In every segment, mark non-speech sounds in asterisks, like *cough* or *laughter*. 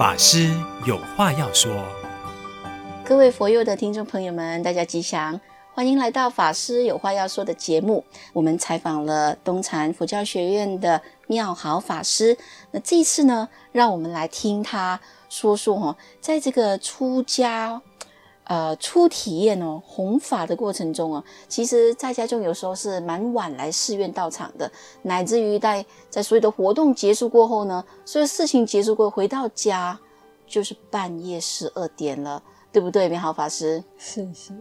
法师有话要说，各位佛友的听众朋友们，大家吉祥，欢迎来到法师有话要说的节目。我们采访了东禅佛教学院的妙好法师，那这次呢，让我们来听他说说哈，在这个出家。呃，初体验哦，弘法的过程中啊，其实在家中有时候是蛮晚来寺院到场的，乃至于在在所有的活动结束过后呢，所有事情结束过回到家就是半夜十二点了，对不对，妙好法师？是是。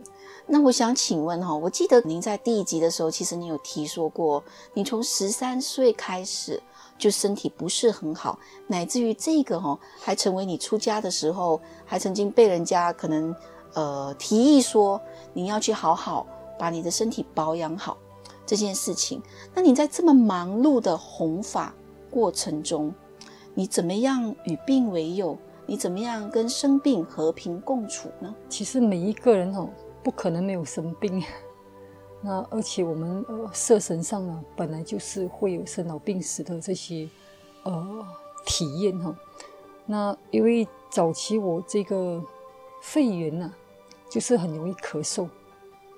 那我想请问哈，我记得您在第一集的时候，其实你有提说过，你从十三岁开始就身体不是很好，乃至于这个哈，还成为你出家的时候，还曾经被人家可能。呃，提议说你要去好好把你的身体保养好这件事情。那你在这么忙碌的弘法过程中，你怎么样与病为友？你怎么样跟生病和平共处呢？其实每一个人哦，不可能没有生病。那而且我们呃色神上呢，本来就是会有生老病死的这些呃体验哈。那因为早期我这个。肺炎呐、就是很容易咳嗽，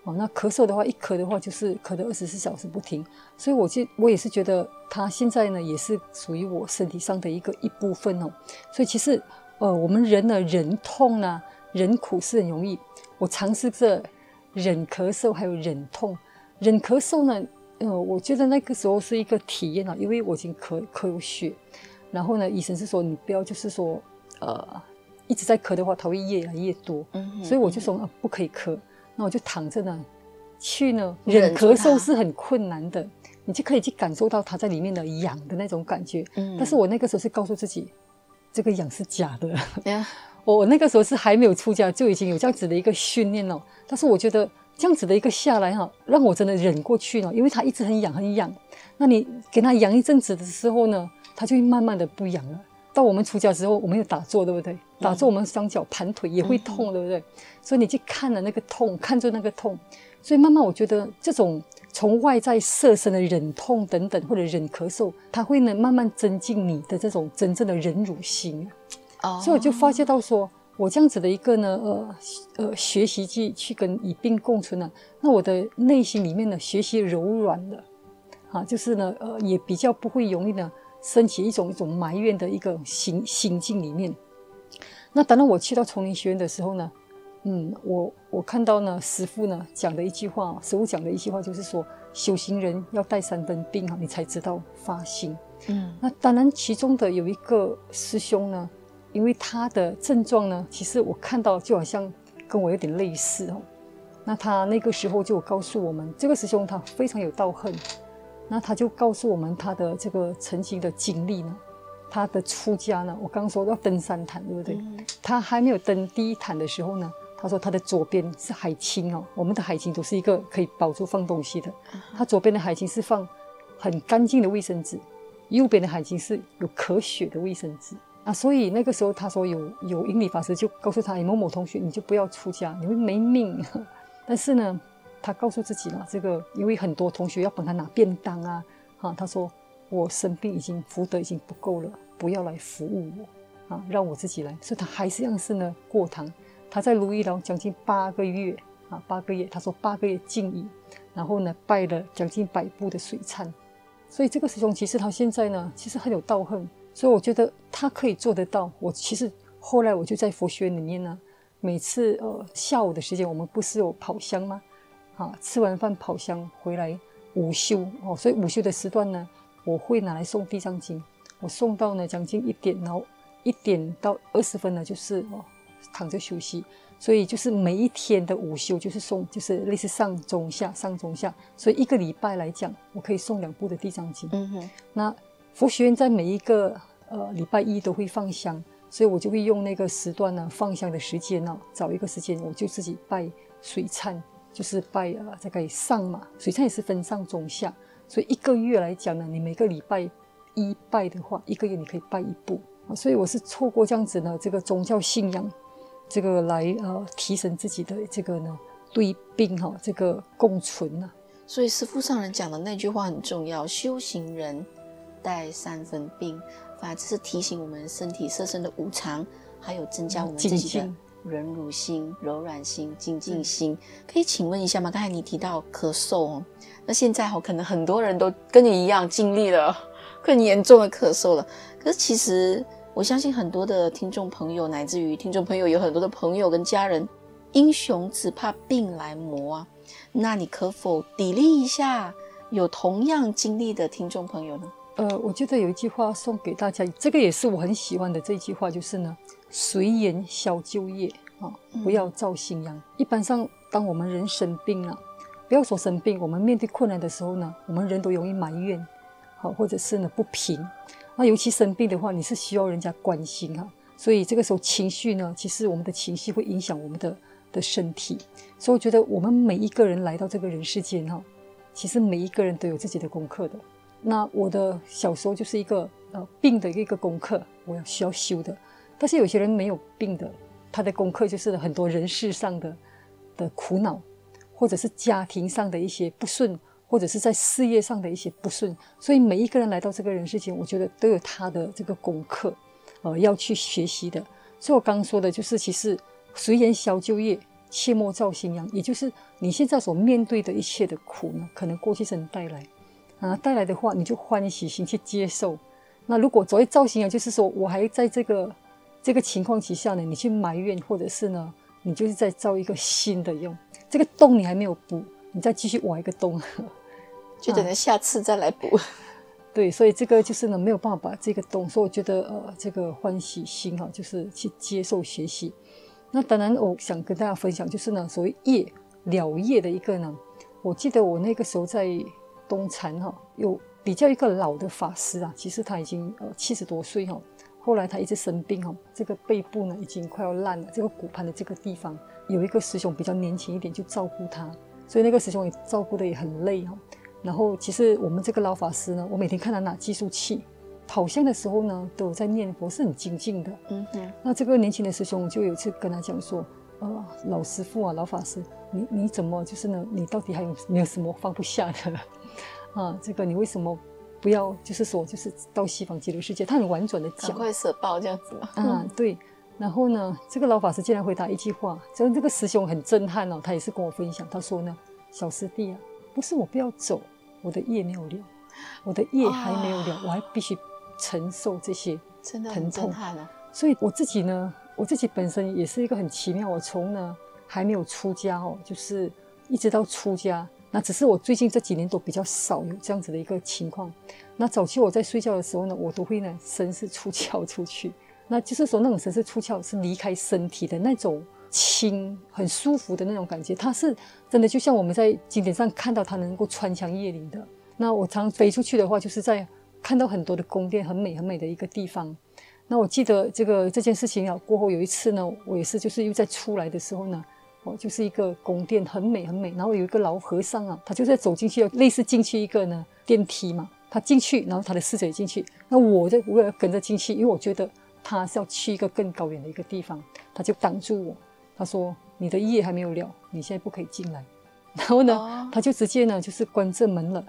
哦，那咳嗽的话，一咳的话就是咳的二十四小时不停，所以我就我也是觉得他现在呢也是属于我身体上的一个一部分哦，所以其实呃我们人呢忍痛呢忍苦是很容易，我尝试着忍咳嗽还有忍痛，忍咳嗽呢，呃我觉得那个时候是一个体验啊，因为我已经咳咳有血，然后呢医生是说你不要就是说呃。一直在咳的话，它会越来越多，所以我就说啊，不可以咳。那我就躺着呢，去呢忍咳嗽是很困难的，你就可以去感受到它在里面的痒的那种感觉。嗯、但是我那个时候是告诉自己，这个痒是假的。嗯、*laughs* 我那个时候是还没有出家，就已经有这样子的一个训练了。但是我觉得这样子的一个下来哈，让我真的忍过去了，因为它一直很痒很痒。那你给它痒一阵子的时候呢，它就会慢慢的不痒了。到我们出家之后，我们有打坐，对不对？打坐，我们双脚盘腿也会痛，对不对？所以你去看了那个痛，看着那个痛，所以慢慢我觉得这种从外在设身的忍痛等等，或者忍咳嗽，它会呢慢慢增进你的这种真正的忍辱心。Oh. 所以我就发现到说，我这样子的一个呢，呃呃，学习去去跟以病共存呢，那我的内心里面呢，学习柔软了，啊，就是呢，呃，也比较不会容易呢。升起一种一种埋怨的一个心心境里面。那当然我去到丛林学院的时候呢，嗯，我我看到呢师傅呢讲的一句话，师傅讲的一句话就是说，修行人要带三分病啊，你才知道发心。嗯，那当然其中的有一个师兄呢，因为他的症状呢，其实我看到就好像跟我有点类似哦。那他那个时候就告诉我们，这个师兄他非常有道行。那他就告诉我们他的这个曾经的经历呢，他的出家呢，我刚刚说要登三坛，对不对？嗯、他还没有登第一坛的时候呢，他说他的左边是海青哦，我们的海青都是一个可以保住放东西的，嗯、他左边的海青是放很干净的卫生纸，右边的海青是有咳血的卫生纸啊，所以那个时候他说有有英理法师就告诉他，某某同学你就不要出家，你会没命。*laughs* 但是呢。他告诉自己了，这个因为很多同学要帮他拿便当啊，哈，他说我生病已经福德已经不够了，不要来服务我，啊，让我自己来。所以他还是样是呢过堂，他在如意楼将近八个月啊，八个月，他说八个月禁语，然后呢拜了将近百部的水忏。所以这个师兄其实他现在呢其实很有道行，所以我觉得他可以做得到。我其实后来我就在佛学院里面呢，每次呃下午的时间我们不是有跑香吗？啊，吃完饭跑香回来午休哦，所以午休的时段呢，我会拿来送地藏经，我送到呢将近一点，然后一点到二十分呢就是哦躺着休息，所以就是每一天的午休就是送，就是类似上中下上中下，所以一个礼拜来讲，我可以送两部的地藏经。嗯哼，那佛学院在每一个呃礼拜一都会放香，所以我就会用那个时段呢放香的时间呢，找一个时间我就自己拜水忏。就是拜啊，这个上嘛，水忏也是分上中下，所以一个月来讲呢，你每个礼拜一拜的话，一个月你可以拜一部啊。所以我是透过这样子呢，这个宗教信仰，这个来呃提升自己的这个呢对病哈这个共存呐。所以师父上人讲的那句话很重要：修行人带三分病，反而是提醒我们身体色身的无常，还有增加我们自己的忍辱心、柔软心、精进心。可以请问一下吗？刚才你提到咳嗽哦，那现在可能很多人都跟你一样经历了 *laughs* 更严重的咳嗽了。可是其实我相信很多的听众朋友，乃至于听众朋友有很多的朋友跟家人，英雄只怕病来磨啊。那你可否砥砺一下有同样经历的听众朋友呢？呃，我觉得有一句话送给大家，这个也是我很喜欢的这一句话，就是呢，随缘消旧业啊，不要造新殃。嗯、一般上，当我们人生病了，不要说生病，我们面对困难的时候呢，我们人都容易埋怨，好，或者是呢不平。那尤其生病的话，你是需要人家关心哈，所以这个时候情绪呢，其实我们的情绪会影响我们的的身体。所以我觉得我们每一个人来到这个人世间哈，其实每一个人都有自己的功课的。那我的小时候就是一个呃病的一个功课，我要需要修的。但是有些人没有病的，他的功课就是很多人事上的的苦恼，或者是家庭上的一些不顺，或者是在事业上的一些不顺。所以每一个人来到这个人世间，我觉得都有他的这个功课，呃，要去学习的。所以我刚说的就是，其实随缘消旧业，切莫造新殃。也就是你现在所面对的一切的苦呢，可能过去生带来。啊，带来的话，你就欢喜心去接受。那如果作为造新殃，就是说我还在这个这个情况之下呢，你去埋怨，或者是呢，你就是在造一个新的用。这个洞你还没有补，你再继续挖一个洞，*laughs* 就等着下次再来补。*laughs* 对，所以这个就是呢，没有办法把这个洞。所以我觉得，呃，这个欢喜心哈，就是去接受学习。那当然，我想跟大家分享，就是呢，所谓业了业的一个呢，我记得我那个时候在。东禅哈有比较一个老的法师啊，其实他已经呃七十多岁哈，后来他一直生病哈，这个背部呢已经快要烂了，这个骨盘的这个地方有一个师兄比较年轻一点就照顾他，所以那个师兄也照顾的也很累哦。然后其实我们这个老法师呢，我每天看他拿计数器，跑香的时候呢都有在念佛，是很精进的。嗯哼。那这个年轻的师兄就有一次跟他讲说，呃，老师傅啊，老法师，你你怎么就是呢？你到底还有没有什么放不下的？啊，这个你为什么不要？就是说，就是到西方极乐世界，他很婉转的讲，赶快舍报这样子嘛。啊，*laughs* 对。然后呢，这个老法师竟然回答一句话，这这个师兄很震撼哦。他也是跟我分享，他说呢，小师弟啊，不是我不要走，我的业没有了，我的业还没有了，哦、我还必须承受这些疼痛。真的很震撼啊。所以我自己呢，我自己本身也是一个很奇妙。我从呢还没有出家哦，就是一直到出家。那只是我最近这几年都比较少有这样子的一个情况。那早期我在睡觉的时候呢，我都会呢神识出窍出去。那就是说那种神识出窍是离开身体的那种轻很舒服的那种感觉。它是真的就像我们在经典上看到它能够穿墙越岭的。那我常飞出去的话，就是在看到很多的宫殿，很美很美的一个地方。那我记得这个这件事情啊过后有一次呢，我也是就是又在出来的时候呢。哦，就是一个宫殿，很美很美。然后有一个老和尚啊，他就在走进去，类似进去一个呢电梯嘛。他进去，然后他的侍者也进去。那我就我也跟着进去，因为我觉得他是要去一个更高远的一个地方。他就挡住我，他说：“你的夜还没有了，你现在不可以进来。*laughs* ”然后呢，哦、他就直接呢就是关这门了。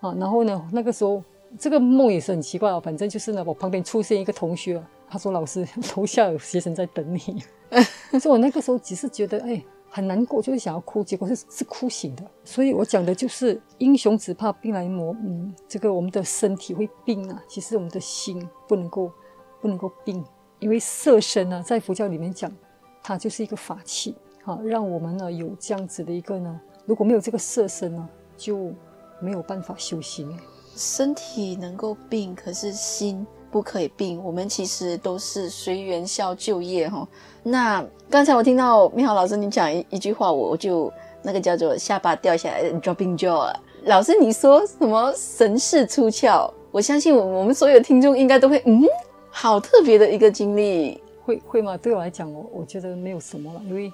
啊，然后呢，那个时候这个梦也是很奇怪哦。反正就是呢，我旁边出现一个同学，他说：“老师，*laughs* 楼下有学生在等你。” *laughs* 所以我那个时候只是觉得，哎。很难过，就是想要哭，结果是是哭醒的。所以我讲的就是英雄只怕病来磨。嗯，这个我们的身体会病啊，其实我们的心不能够不能够病，因为色身呢，在佛教里面讲，它就是一个法器，啊，让我们呢有这样子的一个呢，如果没有这个色身呢，就没有办法修行。身体能够病，可是心。不可以病，我们其实都是随缘消旧业哈。那刚才我听到妙豪老师你讲一一句话，我我就那个叫做下巴掉下来，dropping jaw。老师你说什么神识出窍？我相信我我们所有听众应该都会嗯，好特别的一个经历，会会吗？对我来讲，我我觉得没有什么了，因为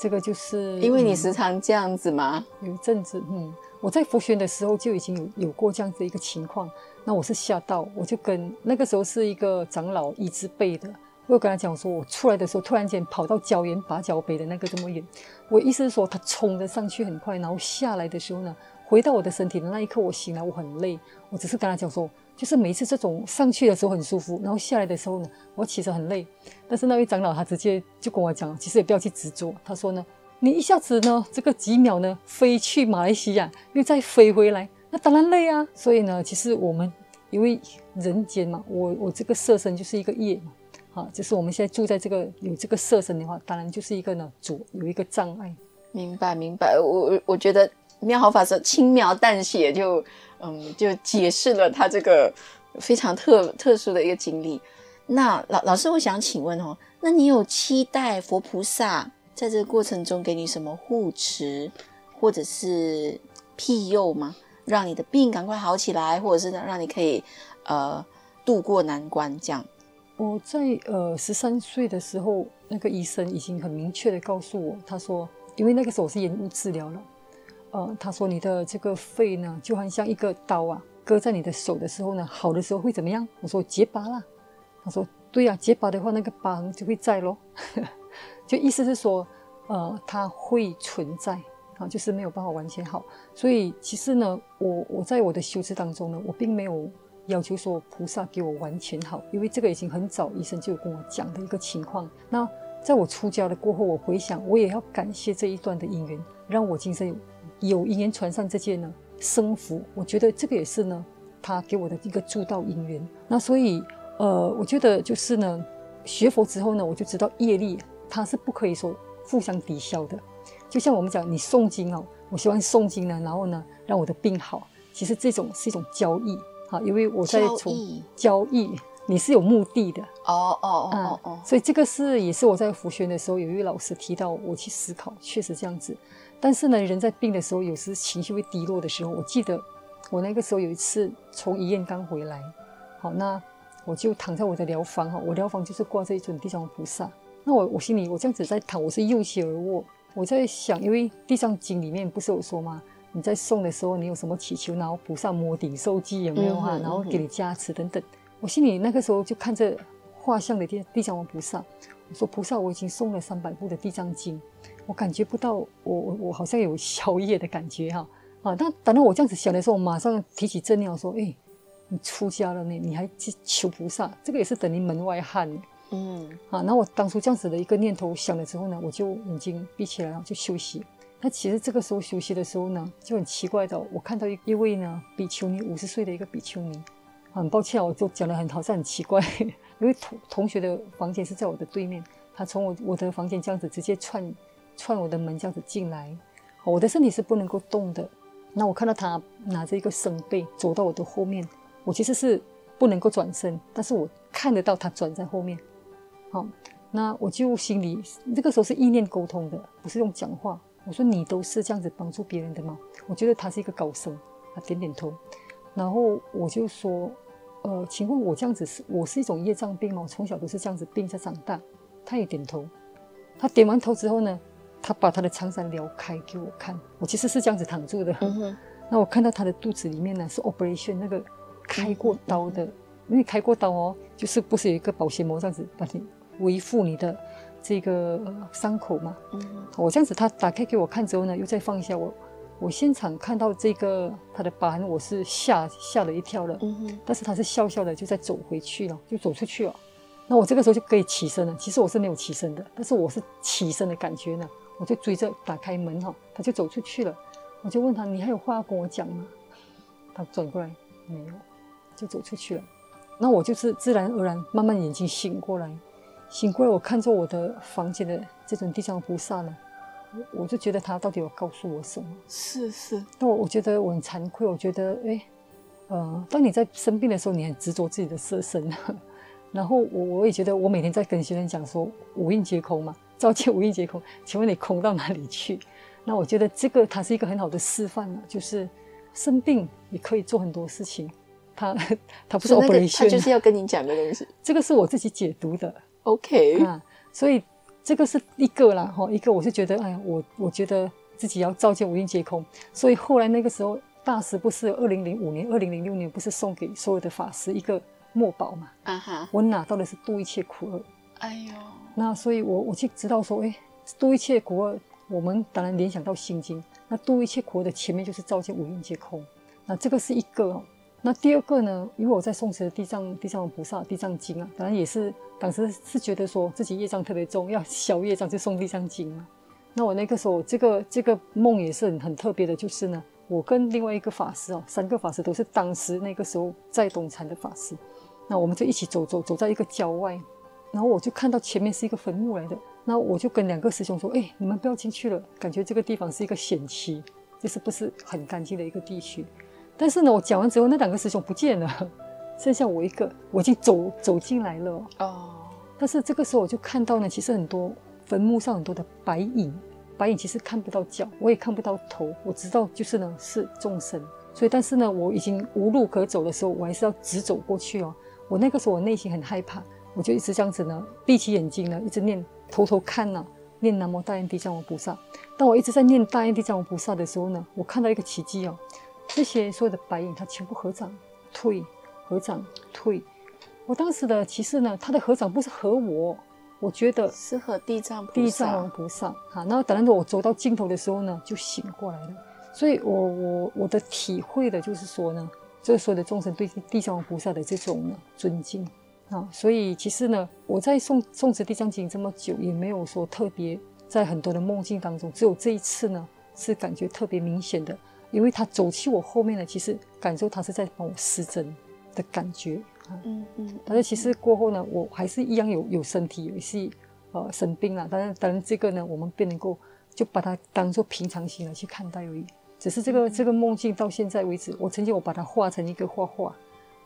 这个就是因为你时常这样子吗？嗯、有一阵子，嗯，我在佛学的时候就已经有有过这样子一个情况。那我是吓到，我就跟那个时候是一个长老一字辈的，我有跟他讲说，我出来的时候突然间跑到胶原八角北的那个这么远，我意思是说他冲着上去很快，然后下来的时候呢，回到我的身体的那一刻，我醒来，我很累。我只是跟他讲说，就是每一次这种上去的时候很舒服，然后下来的时候呢，我其实很累。但是那位长老他直接就跟我讲，其实也不要去执着。他说呢，你一下子呢，这个几秒呢飞去马来西亚，又再飞回来，那当然累啊。所以呢，其实我们因为人间嘛，我我这个色身就是一个业嘛，好，就是我们现在住在这个有这个色身的话，当然就是一个呢主有一个障碍。明白明白，我我觉得妙好法师轻描淡写就嗯就解释了他这个非常特特殊的一个经历。那老老师，我想请问哦，那你有期待佛菩萨在这个过程中给你什么护持或者是庇佑吗？让你的病赶快好起来，或者是让你可以呃渡过难关这样？我在呃十三岁的时候，那个医生已经很明确的告诉我，他说。因为那个时候我是延误治疗了，呃，他说你的这个肺呢，就好像一个刀啊，割在你的手的时候呢，好的时候会怎么样？我说结疤了。他说对呀、结疤的话，那个疤痕就会在咯。*laughs* 就意思是说，呃，它会存在就是没有办法完全好。所以其实呢，我我在我的修持当中呢，我并没有要求说菩萨给我完全好，因为这个已经很早医生就有跟我讲的一个情况。那在我出家了过后，我回想，我也要感谢这一段的因缘，让我今生有有因缘传上这件呢生福。我觉得这个也是呢，他给我的一个助道因缘。那所以，呃，我觉得就是呢，学佛之后呢，我就知道业力它是不可以说互相抵消的。就像我们讲，你诵经哦，我希望诵经呢，然后呢，让我的病好。其实这种是一种交易，哈，因为我在从交易。你是有目的的哦哦哦哦哦，所以这个是也是我在佛学的时候有一位老师提到我去思考，确实这样子。但是呢，人在病的时候，有时情绪会低落的时候，我记得我那个时候有一次从医院刚回来，好，那我就躺在我的疗房哈，我疗房就是挂着一尊地藏菩萨。那我我心里我这样子在躺，我是右膝而卧，我在想，因为地藏经里面不是有说吗？你在诵的时候，你有什么祈求，然后菩萨摸顶受记有没有哈？然后给你加持等等。我心里那个时候就看着画像的地地藏王菩萨，我说菩萨，我已经诵了三百部的地藏经，我感觉不到我我我好像有宵夜的感觉哈啊！但等到我这样子想的时候，我马上提起正念，我说：哎，你出家了呢，你还去求菩萨，这个也是等于门外汉。嗯啊，那我当初这样子的一个念头想了之后呢，我就眼睛闭起来，然后就休息。那其实这个时候休息的时候呢，就很奇怪的，我看到一一位呢比丘尼，五十岁的一个比丘尼。很抱歉，我就讲的很好像很奇怪，*laughs* 因为同同学的房间是在我的对面，他从我我的房间这样子直接串串我的门这样子进来，我的身体是不能够动的。那我看到他拿着一个僧被走到我的后面，我其实是不能够转身，但是我看得到他转在后面。好，那我就心里那个时候是意念沟通的，不是用讲话。我说，你都是这样子帮助别人的吗？我觉得他是一个高僧，他点点头，然后我就说。呃，请问我这样子是，我是一种业障病吗？我，从小都是这样子病在长大。他也点头，他点完头之后呢，他把他的长衫撩开给我看。我其实是这样子躺住的。嗯。那我看到他的肚子里面呢是 operation 那个开过刀的，嗯、因为开过刀哦，就是不是有一个保鲜膜这样子把你维护你的这个、呃、伤口嘛。嗯。我这样子他打开给我看之后呢，又再放一下我。我现场看到这个他的疤痕，我是吓吓了一跳了。嗯哼。但是他是笑笑的，就再走回去了，就走出去了。那我这个时候就可以起身了。其实我是没有起身的，但是我是起身的感觉呢。我就追着打开门哈，他就走出去了。我就问他：“你还有话要跟我讲吗？”他转过来没有，就走出去了。那我就是自然而然慢慢眼睛醒过来，醒过来我看着我的房间的这种地藏菩萨呢。我我就觉得他到底有告诉我什么？是是。那我我觉得我很惭愧，我觉得哎，呃，当你在生病的时候，你很执着自己的色身，*laughs* 然后我我也觉得我每天在跟学生讲说五蕴皆空嘛，照见五蕴皆空，请问你空到哪里去？那我觉得这个它是一个很好的示范了，就是生病你可以做很多事情，他他 *laughs* 不是 operation，他就是要跟你讲的东西。这个是我自己解读的，OK 啊，所以。这个是一个啦，哈，一个我是觉得，哎呀，我我觉得自己要照见五蕴皆空，所以后来那个时候，大师不是二零零五年、二零零六年不是送给所有的法师一个墨宝嘛？啊哈，我拿到的是度一切苦厄。哎呦，那所以我我就知道说，哎，度一切苦厄，我们当然联想到心经，那度一切苦厄的前面就是照见五蕴皆空。那这个是一个哦。那第二个呢？因为我在诵持地藏地藏王菩萨地藏经啊，当然也是当时是觉得说自己业障特别重，要消业障就诵地藏经嘛。那我那个时候这个这个梦也是很很特别的，就是呢，我跟另外一个法师哦，三个法师都是当时那个时候在东禅的法师，那我们就一起走走走在一个郊外，然后我就看到前面是一个坟墓来的，那我就跟两个师兄说：“哎，你们不要进去了，感觉这个地方是一个险区，就是不是很干净的一个地区。”但是呢，我讲完之后，那两个师兄不见了，*laughs* 剩下我一个，我已经走走进来了哦。但是这个时候我就看到呢，其实很多坟墓上很多的白影，白影其实看不到脚，我也看不到头，我知道就是呢是众生。所以，但是呢，我已经无路可走的时候，我还是要直走过去哦。我那个时候我内心很害怕，我就一直这样子呢，闭起眼睛呢，一直念，偷偷看呐、啊，念南无大愿地藏王菩萨。当我一直在念大愿地藏王菩萨的时候呢，我看到一个奇迹哦。这些所有的白影，它全部合掌退，合掌退。我当时的其实呢，他的合掌不是合我，我觉得是合地藏地藏王菩萨。哈，然后等到我走到尽头的时候呢，就醒过来了。所以我我我的体会的就是说呢，这所有的众生对地藏王菩萨的这种呢尊敬啊。所以其实呢，我在诵诵持地藏经这么久，也没有说特别在很多的梦境当中，只有这一次呢，是感觉特别明显的。因为他走去我后面呢，其实感受他是在帮我施针的感觉啊，嗯嗯。但是其实过后呢，我还是一样有有身体有些呃生病了，但是当然这个呢，我们便能够就把它当做平常心来去看待而已。只是这个这个梦境到现在为止，我曾经我把它画成一个画画，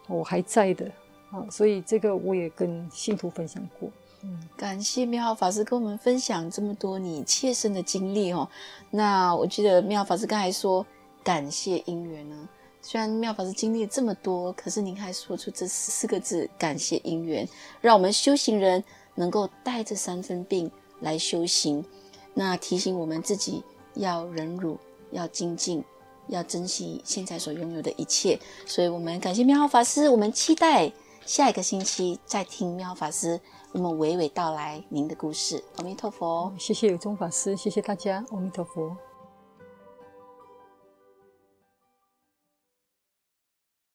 我还在的啊，所以这个我也跟信徒分享过。嗯，感谢妙豪法师跟我们分享这么多你切身的经历哦。那我记得妙豪法师刚才说。感谢姻缘呢，虽然妙法师经历了这么多，可是您还说出这四个字“感谢姻缘”，让我们修行人能够带着三分病来修行。那提醒我们自己要忍辱，要精进，要珍惜现在所拥有的一切。所以，我们感谢妙法师，我们期待下一个星期再听妙法师我们娓娓道来您的故事。阿弥陀佛，谢谢有宗法师，谢谢大家，阿弥陀佛。